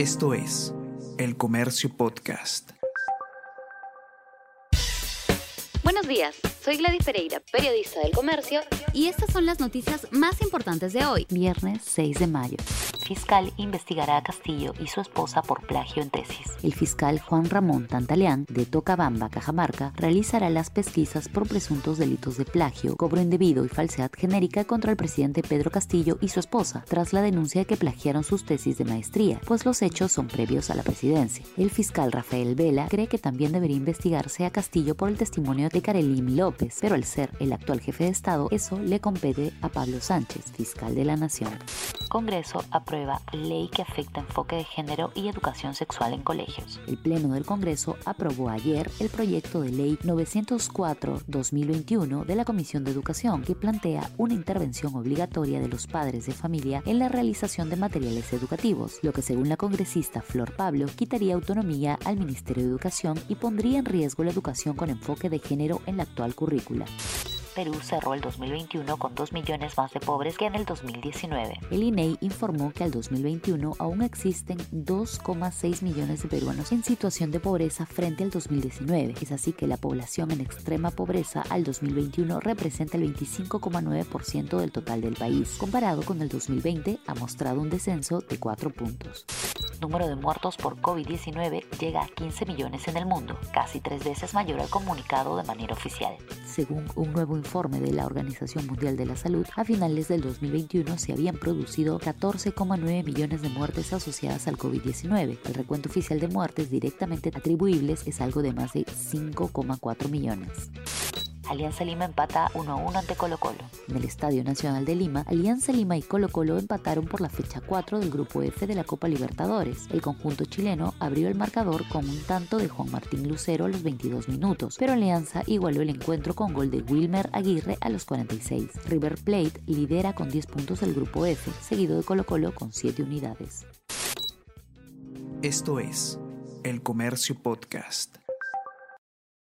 Esto es El Comercio Podcast. Buenos días, soy Gladys Pereira, periodista del Comercio, y estas son las noticias más importantes de hoy, viernes 6 de mayo fiscal investigará a Castillo y su esposa por plagio en tesis. El fiscal Juan Ramón Tantaleán, de Tocabamba, Cajamarca, realizará las pesquisas por presuntos delitos de plagio, cobro indebido y falsedad genérica contra el presidente Pedro Castillo y su esposa, tras la denuncia de que plagiaron sus tesis de maestría, pues los hechos son previos a la presidencia. El fiscal Rafael Vela cree que también debería investigarse a Castillo por el testimonio de Karelim López, pero al ser el actual jefe de Estado, eso le compete a Pablo Sánchez, fiscal de la Nación. Congreso aprueba ley que afecta enfoque de género y educación sexual en colegios. El Pleno del Congreso aprobó ayer el proyecto de ley 904-2021 de la Comisión de Educación que plantea una intervención obligatoria de los padres de familia en la realización de materiales educativos, lo que según la congresista Flor Pablo quitaría autonomía al Ministerio de Educación y pondría en riesgo la educación con enfoque de género en la actual currícula. Perú cerró el 2021 con 2 millones más de pobres que en el 2019. El INEI e informó que al 2021 aún existen 2,6 millones de peruanos en situación de pobreza frente al 2019. Es así que la población en extrema pobreza al 2021 representa el 25,9% del total del país. Comparado con el 2020, ha mostrado un descenso de 4 puntos número de muertos por COVID-19 llega a 15 millones en el mundo, casi tres veces mayor al comunicado de manera oficial. Según un nuevo informe de la Organización Mundial de la Salud, a finales del 2021 se habían producido 14,9 millones de muertes asociadas al COVID-19. El recuento oficial de muertes directamente atribuibles es algo de más de 5,4 millones. Alianza Lima empata 1-1 ante Colo Colo. En el Estadio Nacional de Lima, Alianza Lima y Colo Colo empataron por la fecha 4 del Grupo F de la Copa Libertadores. El conjunto chileno abrió el marcador con un tanto de Juan Martín Lucero a los 22 minutos, pero Alianza igualó el encuentro con gol de Wilmer Aguirre a los 46. River Plate lidera con 10 puntos el Grupo F, seguido de Colo Colo con 7 unidades. Esto es El Comercio Podcast.